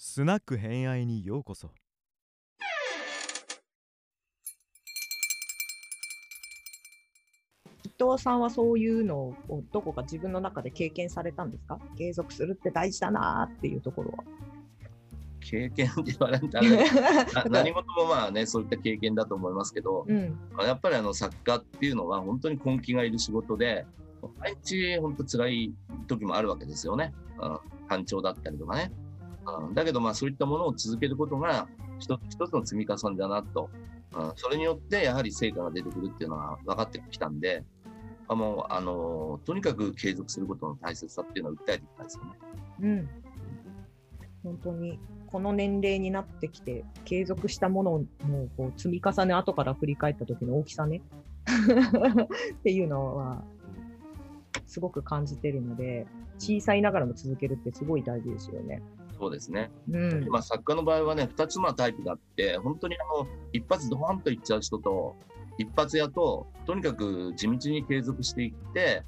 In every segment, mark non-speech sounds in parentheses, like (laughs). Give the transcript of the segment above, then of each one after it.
スナック偏愛にようこそ。伊藤さんはそういうのをどこか自分の中で経験されたんですか？継続するって大事だなっていうところは。経験って言われたら (laughs) な何事もまあねそういった経験だと思いますけど、うん、やっぱりあの作家っていうのは本当に根気がいる仕事で毎日本当辛い時もあるわけですよね、うん、単調だったりとかね、うん、だけどまあそういったものを続けることが一つ一つの積み重ねだなと、うん、それによってやはり成果が出てくるっていうのは分かってきたんであもうあのとにかく継続することの大切さっていうのを訴えてきたいですよね。うん、本当にこの年齢になってきて継続したもののこう積み重ね後から振り返った時の大きさね。(laughs) っていうのはすごく感じてるので小さいながらも続けるってすごい大事ですよね。そうですねうん、まあ、作家の場合はね、2つのタイプがあって、本当にあの一発ドーンといっちゃう人と、一発屋と、とにかく地道に継続していって、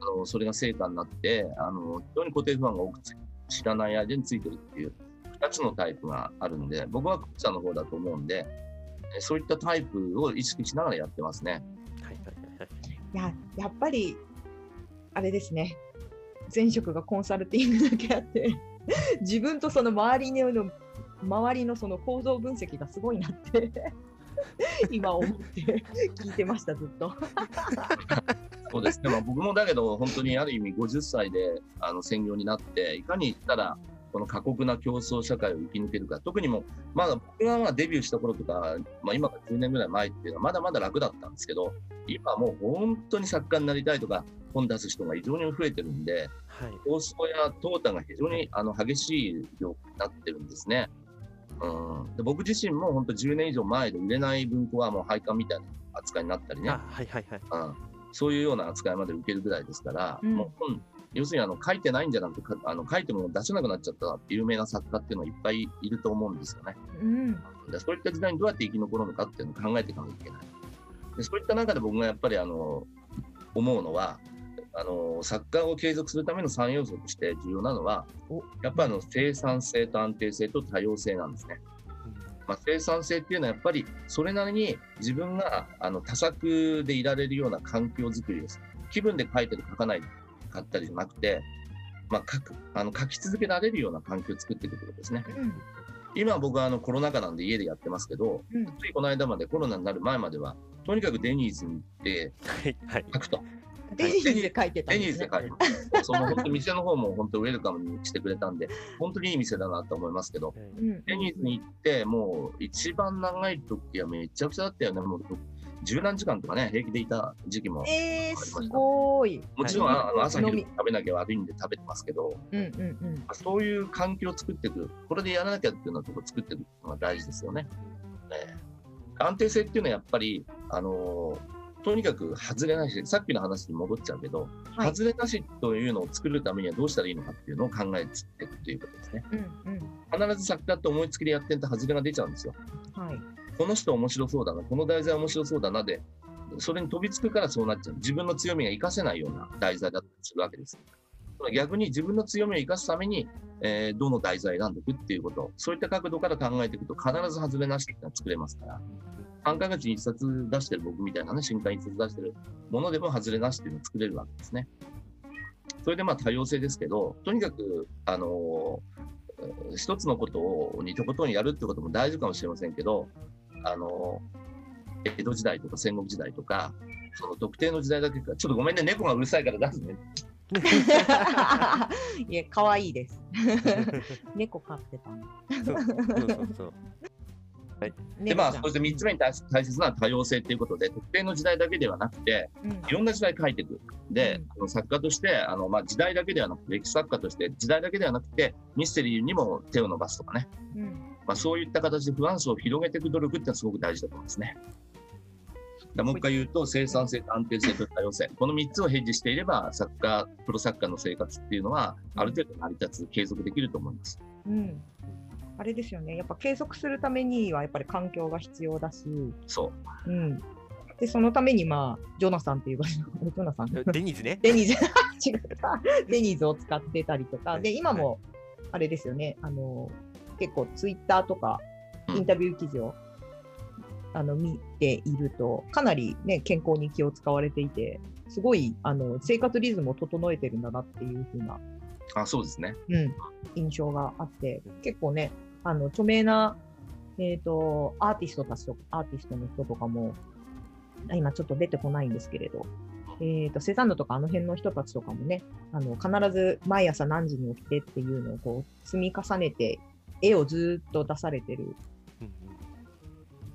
あのそれが成果になって、あの非常に固定不安が多くつ知らない間についてるっていう、2つのタイプがあるんで、僕は後者の方だと思うんで、えそういったタイプを意識しながらやってますね。はいはいはいはい。いややっぱりあれですね前職がコンサルティングだけあって (laughs) 自分とその周りの周りのその構造分析がすごいなって (laughs) 今思って聞いてましたずっと。(laughs) そうですね、まあ、僕もだけど、本当にある意味50歳であの専業になって、いかにしたら、この過酷な競争社会を生き抜けるか、特にもう、まだ僕がまあデビューした頃とか、まあ、今から10年ぐらい前っていうのは、まだまだ楽だったんですけど、今もう本当に作家になりたいとか、本出す人が非常に増えてるんで、はい。競争や淘汰が非常にあの激しい業界になってるんですね。うん、で僕自身も本当10年以上前で売れない文庫はもう廃刊みたいな扱いになったりね。あ、はいはいはい。うんそういうような扱いまで受けるぐらいですから、うんもう本要するにあの書いてないんじゃなくてかあの書いても出せなくなっちゃった有名な作家っていうのはいっぱいいると思うんですよね。うんでそういった時代にどうやって生き残るのかっていうのを考えていかなきゃいけない。でそういった中で僕がやっぱりあの思うのはあの作家を継続するための3要素として重要なのはおやっぱりあの生産性と安定性と多様性なんですね。まあ、生産性っていうのはやっぱりそれなりに自分があの多作でいられるような環境づくりです。気分で書いてる書かないかったりじゃなくて、まあ、書くあの書き続けられるような環境を作っていくことですね。うん今僕はあのコロナ禍なんで家でやってますけど、うんついこの間までコロナになる前までは、とにかくデニーズに行ってはいはい。書くと。デニーズで書いてたデんですねニーズで書いてます。(laughs) その本当店の方も本当ウェルカムにしてくれたんで、本当にいい店だなと思いますけど、うんデニーズに行って、もう一番長い時はめちゃくちゃだったよね。もう十何時間とかね、平気でいた時期も。えー、すごい。もちろん、はいあの朝昼食べなきゃ悪いんで食べてますけど、うんうんうんそういう環境を作っていく、これでやらなきゃっていうようなところを作っていくのが大事ですよね。ね安定性っていうのはやっぱり、あのーとにかく外れなし、さっきの話に戻っちゃうけど、はい外れなしというのを作るためにはどうしたらいいのかっていうのを考えていくということですね。うんうん必ず作家って思いつきでやってると外れが出ちゃうんですよ。はいこの人面白そうだな、この題材面白そうだなで、それに飛びつくからそうなっちゃう。自分の強みが活かせないような題材だったりするわけです。逆に自分の強みを生かすために、えーどの題材を選んでいくっていうこと、そういった角度から考えていくと、必ず外れなしっていうのは作れますから、3ヶ月に1冊出してる僕みたいなね、新刊1冊出してるものでも外れなしっていうのを作れるわけですね。それでまあ多様性ですけど、とにかく、あの一つのことをにとことんやるってことも大事かもしれませんけど、あのー江戸時代とか戦国時代とか、その特定の時代だけか、ちょっとごめんね、猫がうるさいから出すね。(laughs) いや、可愛いです。(laughs) 猫飼ってたの。そうそうそうそう。で、まあ、そして3つ目に大大切なのは多様性ということで、特定の時代だけではなくて、うんいろんな時代書いていく。でうん、あの作家として、あのまあ、時代だけではなくて、歴史作家として、時代だけではなくて、ミステリーにも手を伸ばすとかね、うんまあ、そういった形で不安層を広げていく努力っていうのはすごく大事だと思いますね。だもう一回言うと、生産性、安定性と多様性、この3つをヘッジしていれば、作家、プロ作家の生活っていうのは、ある程度成り立つ、継続できると思います。うん。あれですよね、やっぱ継続するためにはやっぱり環境が必要だし、そう。うん、でそのために、まあ、ジョナサンっていう場所、ジョナサン、(laughs) デニーズね。デニーズ、(laughs) 違った、(laughs) デニーズを使ってたりとか、で今もあれですよね、あの結構ツイッターとかうんインタビュー記事を、あの見ていると、かなり、ね、健康に気を使われていて、すごいあの生活リズムを整えてるんだなっていう風な、あ、そうですね。うん、印象があって、結構ね、あの著名な、えー、とアーティストたちとアーティストの人とかも、あ今ちょっと出てこないんですけれど、えー、とセザンヌとかあの辺の人たちとかもね、あの必ず毎朝何時に起きてっていうのをこう積み重ねて、絵をずっと出されてる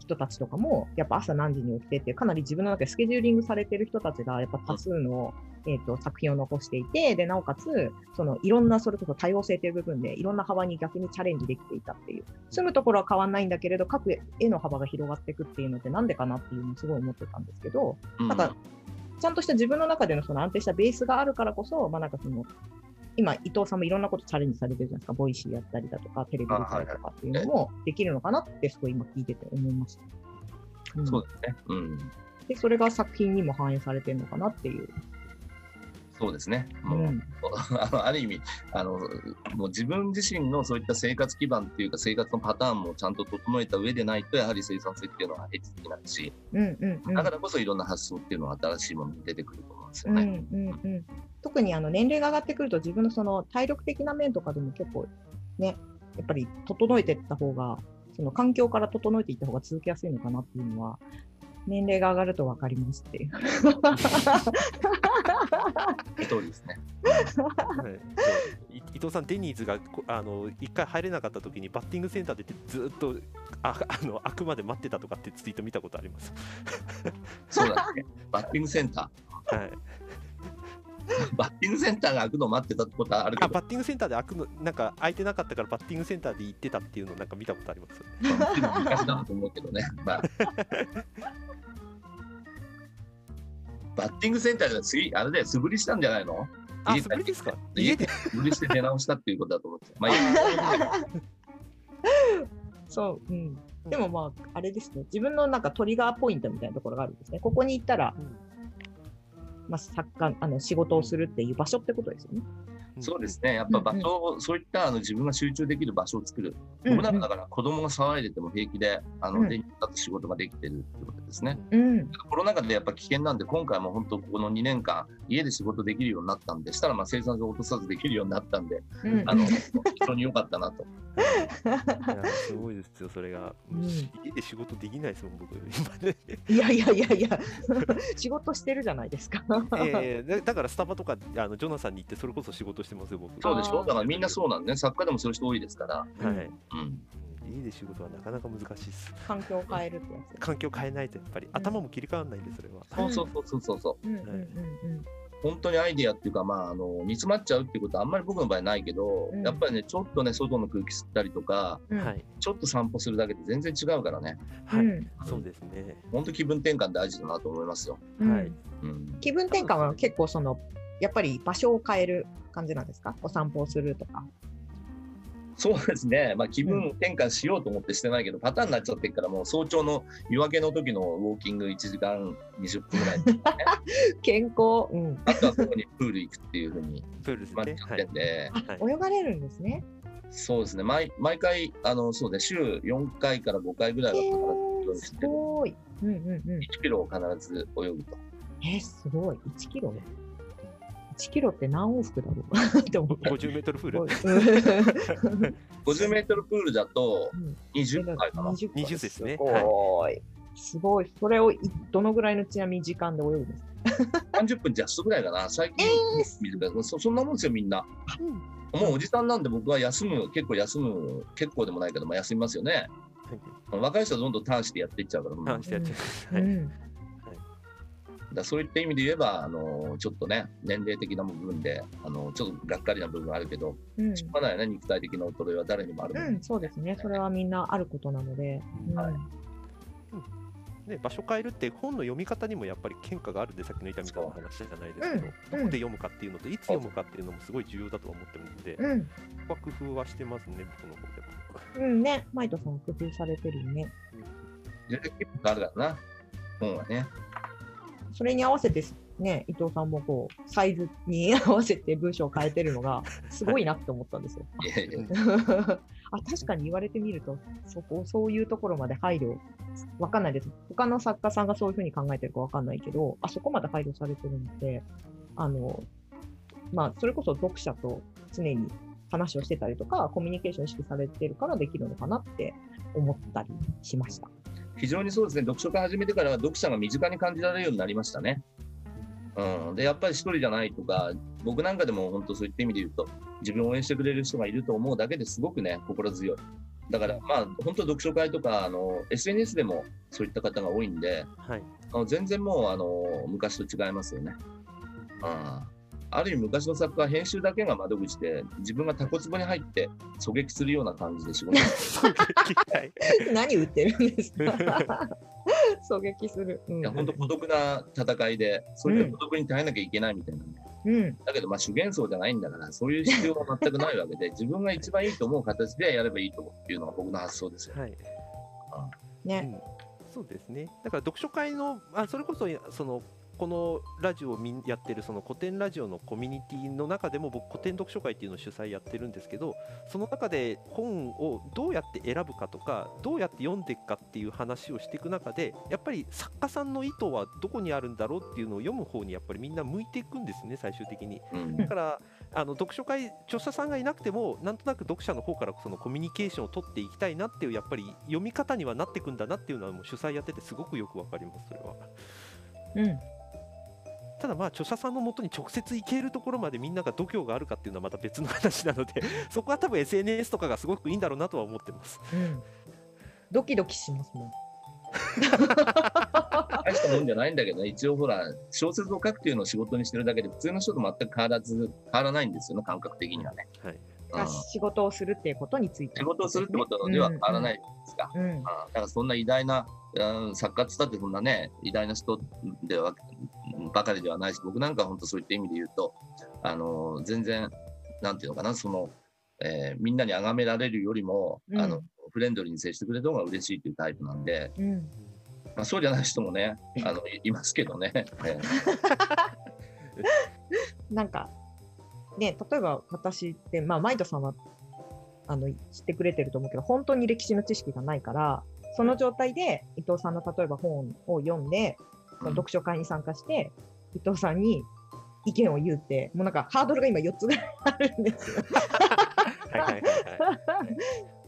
人たちとかも、やっぱ朝何時に起きてって、かなり自分の中でスケジューリングされてる人たちが、やっぱ多数の、えー、と作品を残していて、で、なおかつ、そのいろんな、それこそ多様性という部分で、いろんな幅に逆にチャレンジできていたっていう、住むところは変わんないんだけれど、各絵の幅が広がっていくっていうのってなんでかなっていうのをすごい思ってたんですけど、うん。なんか、ちゃんとした自分の中でのその安定したベースがあるからこそ、まあなんかその、今、伊東さんもいろんなことチャレンジされてるじゃないですか、 Voicy やったりだとか、テレビ出たりとかっていうのもできるのかなって、すごい今聞いてて思いました。うんそうですね。うん。で、それが作品にも反映されてるのかなっていう。そうですね。う、もうん (laughs) あのある意味あの、もう自分自身のそういった生活基盤っていうか、生活のパターンもちゃんと整えた上でないと、やはり生産性っていうのは得てきないし、うんうんうん。だからこそいろんな発想っていうのは新しいものに出てくると思うんですようんね。うんうん、特にあの年齢が上がってくると自分のその体力的な面とかでも結構ねやっぱり整えていった方がその環境から整えていった方が続きやすいのかなっていうのは年齢が上がると分かりますっていう。(laughs) 通りですね。はい伊藤さん、デニーズがこあの一回入れなかった時にバッティングセンターでずっとあ (laughs) あの開くまで待ってたとかってツイート見たことあります。そうだね。バッティングセンタはい、ー。バッティングセンターが開くのを待ってたってことはあるあバッティングセンターで開くのなんか開いてなかったからバッティングセンターで行ってたっていうのなんか見たことあります。まあ昔だと思うけどね。まあバッティングセンターで次、あれで素振りしたんじゃないの？あ、家素振りですか？家で？素振りして出直したっていうことだと思って。まあいいや。そう、うん、でもまああれですね。自分のなんかトリガーポイントみたいなところがあるんですね。ここに行ったら、まあ、作家あの仕事をするっていう場所ってことですよね。そうですね。やっぱ場所を、そういったあの自分が集中できる場所を作る。僕なんかだから子供が騒いでても平気で、あの、うん電気だと仕事ができてるってことですね。うんコロナ禍でやっぱ危険なんで、今回も本当ここの2年間、家で仕事できるようになったんで、したらまあ生産性を落とさずできるようになったんで、うんあの、非常に良かったなと。いやすごいですよ、それが。うん家で仕事できないですもん、僕。今ねいやいやいやいや (laughs) 仕事してるじゃないですか。(laughs) えーだだからスタバとかあのジョナサンに行ってそれこそ仕事してますよ、僕。そうでしょ？だからみんなそうなんでね。作家でもそういう人多いですから。はい。うん。家で仕事はなかなか難しいです。環境を変えるってやつ。環境変えないとやっぱり頭も切り替わらないんで、それは。そうそうそうそうそう。うんうんうん本当にアイディアっていうか、まあ、あの煮詰まっちゃうっていうことはあんまり僕の場合ないけど、うんやっぱりね、ちょっとね、外の空気吸ったりとか、うん。はい。ちょっと散歩するだけで全然違うからね、はい。うんそうですね。本当気分転換大事だなと思いますよ。うんはいうん、気分転換は結構そのやっぱり場所を変える感じなんですか？お散歩をするとか。そうですね、まあ、気分転換しようと思ってしてないけど、パターンになっちゃってるから、もう早朝の夜明けの時のウォーキング1時間20分ぐらい、(laughs) 健康、うん。あとはここにプール行くっていうふうにプールですね。決まっちゃはいってん。で、はい泳がれるんですね。そうですね、毎毎回、あのそうね、週4回から5回ぐらいは必ず行くようにす。ごい。うんうんうん。1キロを必ず泳ぐと。え、すごい。1キロ ?1 キロって何往復だろう？(laughs) って思った。50メートルプール？うん50メートルプールだとうん20回かな？20 20ですねすごい。すごい。それをいどのぐらいのちなみに時間で泳ぐんですか？30分ジャストぐらいかな。最近え見るけど、そそんなもんですよ、みんな。もうおじさんなんで僕は休む、結構休む、結構でもないけど、まあ、休みますよね。若い人はどんどんターンしてやっていっちゃうから、ターンしてやっちゃう。はい。うんだそういった意味で言えば、あのちょっとね、年齢的な部分で、あのちょっとがっかりな部分はあるけど、うんしょうがないよね、肉体的な衰えは誰にもあるもんうん、そうですね。それはみんなあることなので。うんはいね、場所変えるって本の読み方にもやっぱり変化があるんでさっきの伊丹さんの話じゃないですけど、うんどこで読むかっていうのといつ読むかっていうのもすごい重要だとは思ってるので、うん、ここは工夫はしてますね、僕の方でも。うんね、マイトさん工夫されてるよね。全然気分変わるからな、本はね。それに合わせてね、伊藤さんもこう、サイズに (laughs) 合わせて文章を変えてるのが、すごいなって思ったんですよ。(laughs) (laughs) あ確かに言われてみると、そこ、そういうところまで配慮、わかんないです。他の作家さんがそういうふうに考えてるかわかんないけど、あそこまで配慮されてるので、あの、まあ、それこそ読者と常に話をしてたりとか、コミュニケーション意識されてるからできるのかなって思ったりしました。非常にそうですね、読書会始めてからは読者が身近に感じられるようになりましたね。うん、でやっぱり一人じゃないとか、僕なんかでも本当そういった意味で言うと、自分を応援してくれる人がいると思うだけですごくね、心強い。だから、まあ、本当、読書会とかあの、SNS でもそういった方が多いんで、はい。あの全然もうあの昔と違いますよね。うんある意味、昔の作家は編集だけが窓口で、自分がタコツボに入って狙撃するような感じで仕事してるはい。(laughs) 何売ってるんですか？(laughs) 狙撃する。うんいや本当孤独な戦いで、それで孤独に耐えなきゃいけないみたいなね。うん、だけど、まあ、主元層じゃないんだから、そういう必要は全くないわけで、(laughs) 自分が一番いいと思う形でやればいいと思うっていうのが僕の発想ですよ。はい。ね、うん、そうですね。だから読書会のあそれこそそのこのラジオをみんやってるその古典ラジオのコミュニティの中でも僕古典読書会っていうのを主催やってるんですけどその中で本をどうやって選ぶかとかどうやって読んでいくかっていう話をしていく中でやっぱり作家さんの意図はどこにあるんだろうっていうのを読む方にやっぱりみんな向いていくんですね最終的に。うんだからあの読書会著者さんがいなくてもなんとなく読者の方からそのコミュニケーションを取っていきたいなっていうやっぱり読み方にはなっていくんだなっていうのはもう主催やっててすごくよくわかりますそれは。うん、ただまあ著者さんのもとに直接行けるところまでみんなが度胸があるかっていうのはまた別の話なのでそこは多分 SNS とかがすごくいいんだろうなとは思ってます。うん。ドキドキしますもん。大したもんじゃないんだけどね、一応ほら、小説を書くっていうのを仕事にしてるだけで、普通の人と全く変わらず、変わらないんですよね、感覚的にはね。はいうんあ仕事をするっていうことについて、仕事をするってことでは変わらないいですか？うん。うんうんだからそんな偉大な、うん作家っつったってそんなね、偉大な人ではばかりではないし、僕なんかは本当そういった意味で言うと、あの全然、なんていうのかな、その、えーみんなに崇められるよりも、うん。あのフレンドリーに接してくれた方が嬉しいというタイプなんで、うん、まあ、そうじゃない人もね、あのいいますけどね。えー (laughs) なんか、ね、例えば私って、まあ、マイドさんはあの知ってくれてると思うけど、本当に歴史の知識がないから、その状態で伊藤さんの例えば本を読んで、その読書会に参加して、伊藤さんに意見を言うって、もうなんかハードルが今4つぐらいあるんですよ。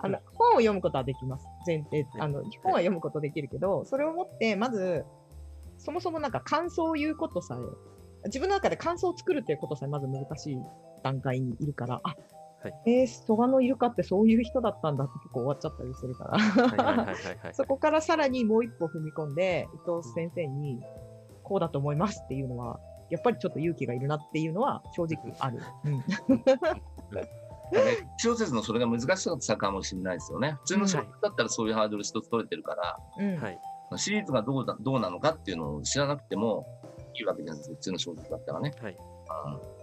あの本を読むことはできます。前提あの本は読むことできるけど、それをもって、まず、そもそもなんか感想を言うことさえ、自分の中で感想を作るっていうことさえまず難しい段階にいるから、あ、はい。えー、蘇我のイルカってそういう人だったんだって結構終わっちゃったりするから、そこからさらにもう一歩踏み込んで、伊藤先生にこうだと思いますっていうのは、やっぱりちょっと勇気がいるなっていうのは正直ある。うん。ね小説のそれが難しかったかもしれないですよね。普通の小説だったらそういうハードル一つ取れてるから、うん。はいシリーズがどうだどうなのかっていうのを知らなくてもいいわけじゃないですか、普通の小説だったらね。はいうん。で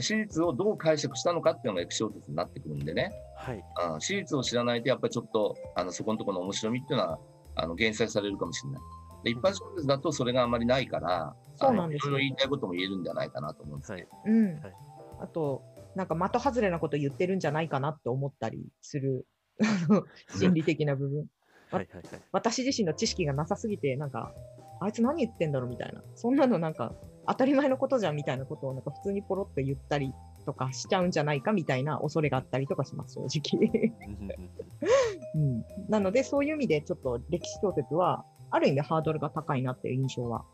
史実をどう解釈したのかっていうのがエク小説になってくるんでね、はい。うん、史実を知らないとやっぱりちょっとあのそこのところの面白みっていうのはあの減災されるかもしれない。で一般小説だとそれがあまりないから、そうなんですよ。あのいろいろ言いたいことも言えるんじゃないかなと思うんですはい。うん。はい。あと、なんか的外れなこと言ってるんじゃないかなって思ったりする (laughs) あの心理的な部分。(laughs) はいはいはい。私自身の知識がなさすぎて、なんか、あいつ何言ってんだろうみたいな。そんなのなんか、当たり前のことじゃんみたいなことをなんか普通にポロッと言ったりとかしちゃうんじゃないかみたいな恐れがあったりとかします、正直。うんなので、そういう意味でちょっと歴史小説は、ある意味ハードルが高いなっていう印象は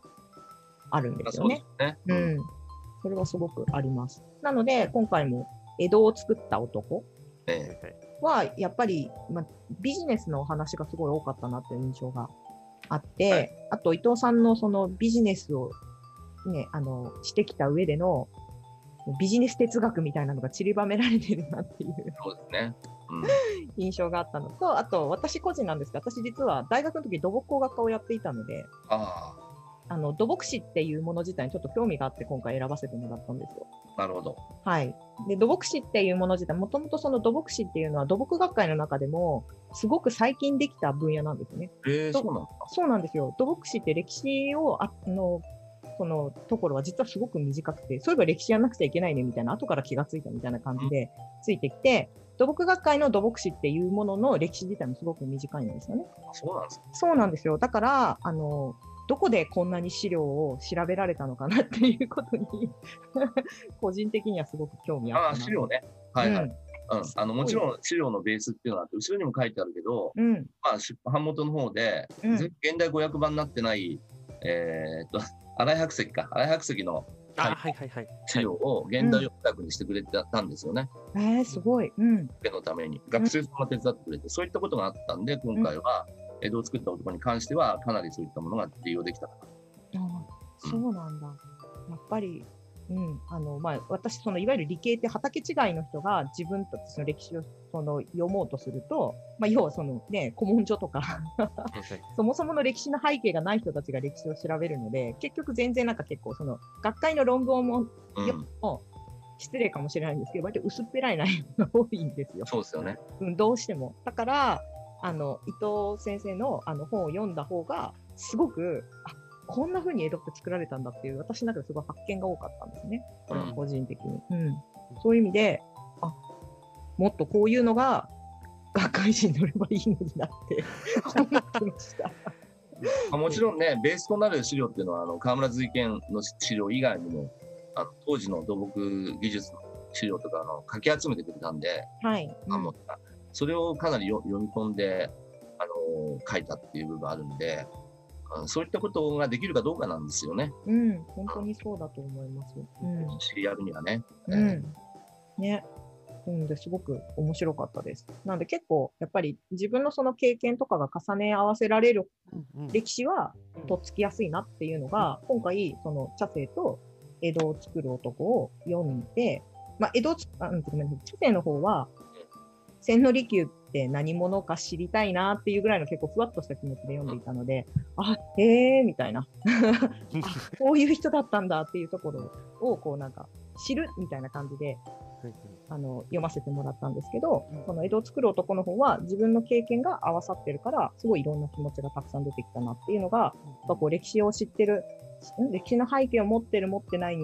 あるんですよねそうで。すね。うん。それはすごくあります。なので、今回も江戸を作った男えはやっぱり、ま、ビジネスのお話がすごい多かったなという印象があって、はいあと伊藤さんのそのビジネスをね、あの、してきた上でのビジネス哲学みたいなのが散りばめられてるなっていうそうですね。うん (laughs) 印象があったのと、あと私個人なんですけど、私実は大学の時土木工学科をやっていたので、ああの土木史っていうもの自体にちょっと興味があって今回選ばせてもらったんですよ。あ、なるほど。はい。で、土木史っていうもの自体、もともとその土木史っていうのは土木学会の中でも、すごく最近できた分野なんですね。えー、そそううなんですか？そうなんですよ。土木史って歴史をああのそのところは実はすごく短くて、そういえば歴史やんなくちゃいけないねみたいな、後から気がついたみたいな感じでついてきて、土木学会の土木史っていうものの歴史自体もすごく短いんですよね。あそうなんですか。そうなんですよ。だから、あの、どこでこんなに資料を調べられたのかなっていうことに、(laughs) 個人的にはすごく興味あった資料ね。はいはい。うんうん、あのもちろん資料のベースっていうのがあって、後ろにも書いてあるけど、うん。まあ、出版元の方で、うんぜ現代500版になってない、えーっと、新井白石か、新井白石のあはいはいはいはい。資料を現代訳にしてくれてたんですよね、えー、すごい。うん。のために。学生さんが手伝ってくれて、そういったことがあったんで、今回は江戸を作った男に関しては、かなりそういったものが利用できたかな。ああそうなんだ。やっぱり、うん、あの、まあ、私、その、いわゆる理系って畑違いの人が自分たちの歴史を、その、読もうとすると、(laughs) まあ、要はそのね、古文書とか、(laughs) そもそもの歴史の背景がない人たちが歴史を調べるので、結局全然なんか結構、その、学会の論文も、も失礼かもしれないんですけど、割と薄っぺらい内容が多いんですよ。そうですよね。うん、どうしても。だから、あの、伊藤先生のあの本を読んだ方が、すごく、あ、こんな風に江戸って作られたんだっていう、私の中ですごい発見が多かったんですね。これうん個人的に。うん。そういう意味で、あ、もっとこういうのが、学会誌に乗ればいいのになって思ってました。まあ、もちろんね、ベースとなる資料っていうのは、あの河村随見の資料以外にも、あの当時の土木技術の資料とかあのかき集めてくれたんで、はい。それをかなりよ読み込んで、あの書いたっていう部分があるんで、あそういったことができるかどうかなんですよね、うん、うん、本当にそうだと思います。うん。知り合うにはね。うん。ね。なので、すごく面白かったです。なので、結構、やっぱり自分のその経験とかが重ね合わせられるうん歴史は、とっつきやすいなっていうのが、今回、その茶聖と江戸を作る男を読んで、まあ、江戸あ、うん、ごめんなさい。茶聖の方は、千利休って何者か知りたいなっていうぐらいの結構ふわっとした気持ちで読んでいたので、あ、へえー、みたいな。(laughs) あこういう人だったんだっていうところを、こうなんか、知るみたいな感じで、あの読ませてもらったんですけど、うんその江戸を作る男の方は自分の経験が合わさってるから、すごいいろんな気持ちがたくさん出てきたなっていうのが、やっぱこう歴史を知ってる、ん歴史の背景を持ってる持ってないに、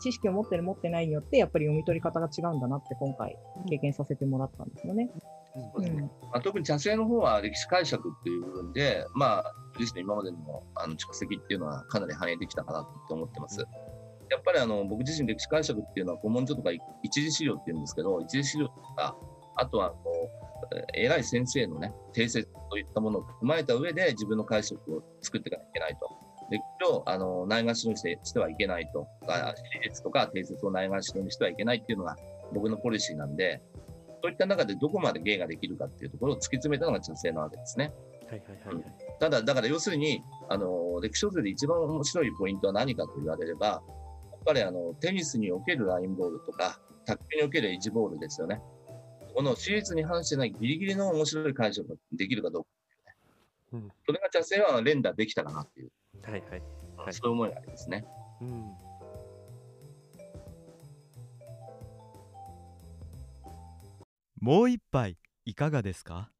知識を持ってる持ってないによって、やっぱり読み取り方が違うんだなって今回経験させてもらったんですよね。そうですねまあ、特に茶聖の方は歴史解釈っていう部分で、まあ、自身の今までのあの蓄積っていうのはかなり反映できたかなと思ってます。やっぱりあの僕自身歴史解釈っていうのは古文書とか一次資料っていうんですけど、一次資料とか、あとはあのえー偉い先生のね、定説といったものを踏まえた上で自分の解釈を作っていかなきゃいけないと。歴史をあのないがしろにしてしてはいけないと。あ史実とか定説をないがしろにしてはいけないっていうのが僕のポリシーなんで、そういった中でどこまで芸ができるかっていうところを突き詰めたのが茶聖なわけですね。はいはいはいはい。ただ、だから要するに、あの、歴史小説で一番面白いポイントは何かと言われれば、やっぱりあの、テニスにおけるラインボールとか、卓球におけるエッジボールですよね。この史実に反してないギリギリの面白い解釈ができるかどうか、うんそれが茶聖は連打できたかなっていう、はいはい。はいそういう思いがありますね。うん。もう一杯いかがですか？